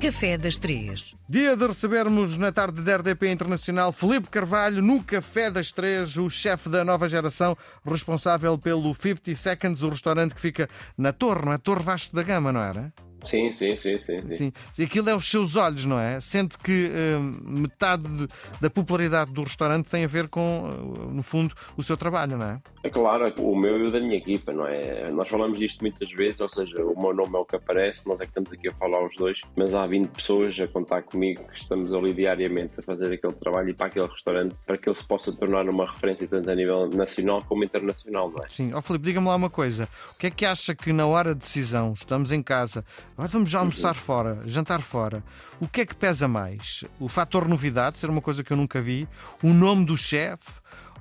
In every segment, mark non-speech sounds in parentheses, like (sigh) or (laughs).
Café das Três. Dia de recebermos na tarde da RDP Internacional Felipe Carvalho no Café das Três, o chefe da nova geração, responsável pelo 50 Seconds, o restaurante que fica na Torre, não é? Torre Vasco da Gama, não era? Sim, sim, sim, sim. sim. Sim. E aquilo é os seus olhos, não é? Sente que hum, metade de- da popularidade do restaurante tem a ver com, uh, no fundo, o seu trabalho, não é? É claro, o meu e o da minha equipa, não é? Nós falamos disto muitas vezes, ou seja, o meu nome é o que aparece, nós é que estamos aqui a falar os dois, mas há 20 pessoas a contar comigo que estamos ali diariamente a fazer aquele trabalho e para aquele restaurante, para que ele se possa tornar uma referência tanto a nível nacional como internacional, não é? Sim. Ó Filipe, diga-me lá uma coisa. O que é que acha que na hora de decisão, estamos em casa, agora vamos já almoçar fora, jantar fora, o que é que pesa mais? O fator novidade, ser uma coisa que eu nunca vi, o nome do chefe,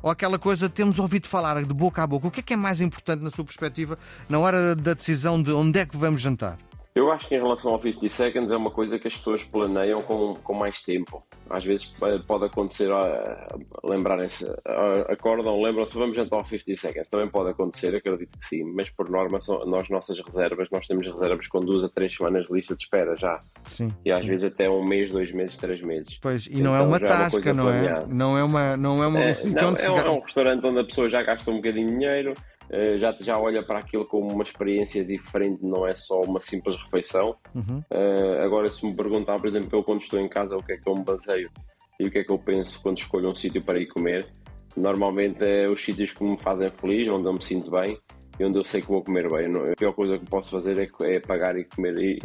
ou aquela coisa temos ouvido falar de boca a boca? O que é que é mais importante na sua perspectiva na hora da decisão de onde é que vamos jantar? Eu acho que em relação ao 50 Seconds é uma coisa que as pessoas planeiam com, com mais tempo. Às vezes eh, pode acontecer, ah, lembrarem-se, ah, acordam, lembram-se, vamos jantar ao 50 Seconds. Também pode acontecer, acredito que sim, mas por norma, nós, nossas reservas, nós temos reservas com duas a três semanas de lista de espera já. Sim. E às sim. vezes até um mês, dois meses, três meses. Pois, e não é Então uma já é uma tasca, coisa não é? Não é uma. Não é uma É, não, é, um, é um restaurante onde a pessoa já gasta um bocadinho de dinheiro, eh, já, já olha para aquilo como uma experiência diferente, não é só uma simples refeição. Uhum. Eh, agora, se me perguntar, por exemplo, eu quando estou em casa, o que é que eu me baseio e o que é que eu penso quando escolho um sítio para ir comer, normalmente é os sítios que me fazem feliz, onde eu me sinto bem e onde eu sei que vou comer bem. Não- A pior coisa que posso fazer é, é pagar e comer e,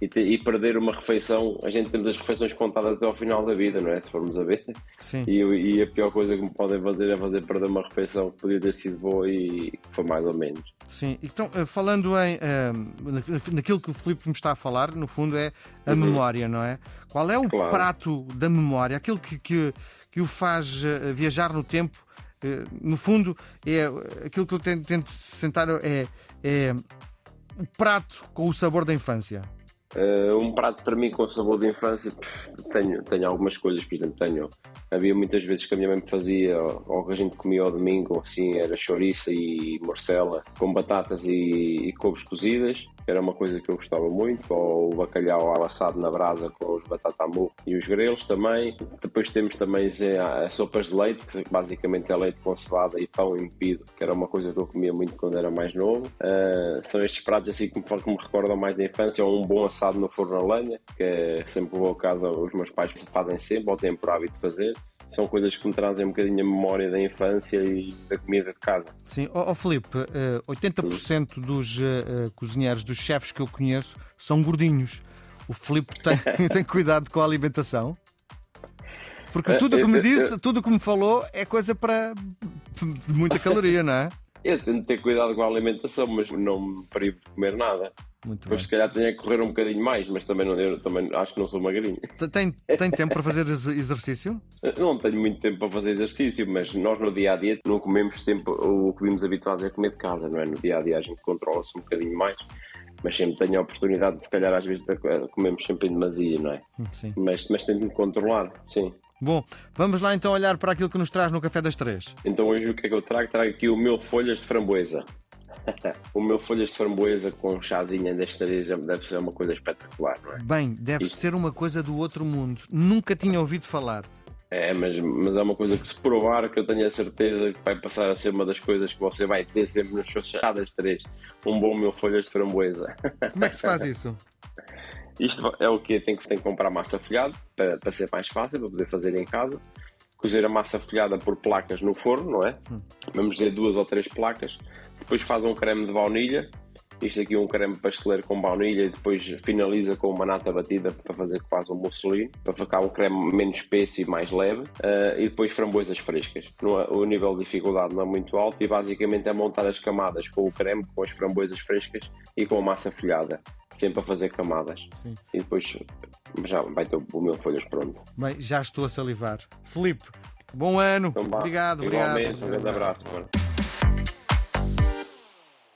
e, te- e perder uma refeição. A gente temos as refeições contadas até ao final da vida, não é? Se formos a ver. Sim. E, e a pior coisa que me podem fazer é fazer perder uma refeição que podia ter sido boa e que foi mais ou menos. Sim, então eh, falando em eh, na- naquilo que o Filipe me está a falar, no fundo é a Uhum. memória, não é? Qual é o Claro. prato da memória, aquilo que, que, que o faz eh, viajar no tempo? No fundo, é aquilo que eu tento, tento sentar é, é o prato com o sabor da infância. Uh, um prato para mim com sabor de infância, tenho, tenho algumas coisas, por exemplo, tenho. Havia muitas vezes que a minha mãe me fazia, ou, que a gente comia ao domingo, assim, era chouriça e morcela com batatas e, e couves cozidas, era uma coisa que eu gostava muito, ou o bacalhau al assado na brasa com os batata murro e os grelos também. Depois temos também as sopas de leite, que basicamente é leite com cevada e pão embebido, que era uma coisa que eu comia muito quando era mais novo. Uh, são estes pratos assim que me, que me recordam mais da infância, ou um bom no forno a lenha, que é sempre vou a casa, os meus pais fazem sempre, ou têm por hábito de fazer. São coisas que me trazem um bocadinho a memória da infância e da comida de casa. Sim, ó ó, Filipe, eh, 80% dos eh, eh, cozinheiros, dos chefes que eu conheço, são gordinhos. O Filipe tem, (laughs) (laughs) tem cuidado com a alimentação? Porque Eh, tudo o que me disse, tudo o que me falou é coisa para de muita caloria, não é? Eu tento ter cuidado com a alimentação, mas não me privo de comer nada. Muito Depois, bem. se calhar, tenho que correr um bocadinho mais, mas também, não, eu também acho que não sou magrinho. Tem, tem tempo para fazer ex- exercício? (laughs) Não tenho muito tempo para fazer exercício, mas nós no dia a dia não comemos sempre o que vimos habituados a comer de casa, não é? No dia a dia a gente controla-se um bocadinho mais, mas sempre tenho a oportunidade de, se calhar, às vezes comemos sempre em demasia, não é? Hum, Sim. Mas, mas tento-me controlar, sim. Bom, vamos lá então olhar para aquilo que nos traz no Café das Três. Então hoje o que é que eu trago? Trago aqui o meu folhas de framboesa. (laughs) o meu folhas de framboesa com chazinha das três deve ser uma coisa espetacular, não é? Bem, deve Isso. ser uma coisa do outro mundo. Nunca tinha ouvido falar. É, mas, mas é uma coisa que se provar que eu tenho a certeza que vai passar a ser uma das coisas que você vai ter sempre nas suas chadas três. Um bom meu folhas de framboesa. Como é que se faz isso? (laughs) Isto é o que tem que tem que comprar massa folhada para, para ser mais fácil, para poder fazer em casa. Cozer a massa folhada por placas no forno, não é? Vamos dizer duas ou três placas. Depois faz um creme de baunilha. Isto aqui é um creme pasteleiro com baunilha e depois finaliza com uma nata batida para fazer quase um mussolino, para ficar um creme menos espesso e mais leve. Ah, e depois framboesas frescas. No- o nível de dificuldade não é muito alto e basicamente é montar as camadas com o creme, com as framboesas frescas e com a massa folhada. Sempre a fazer camadas Sim. e depois já vai ter o meu folhas pronto. Bem, já estou a salivar. Filipe, bom ano. Então, obrigado, Igualmente, obrigado. um grande abraço. mano.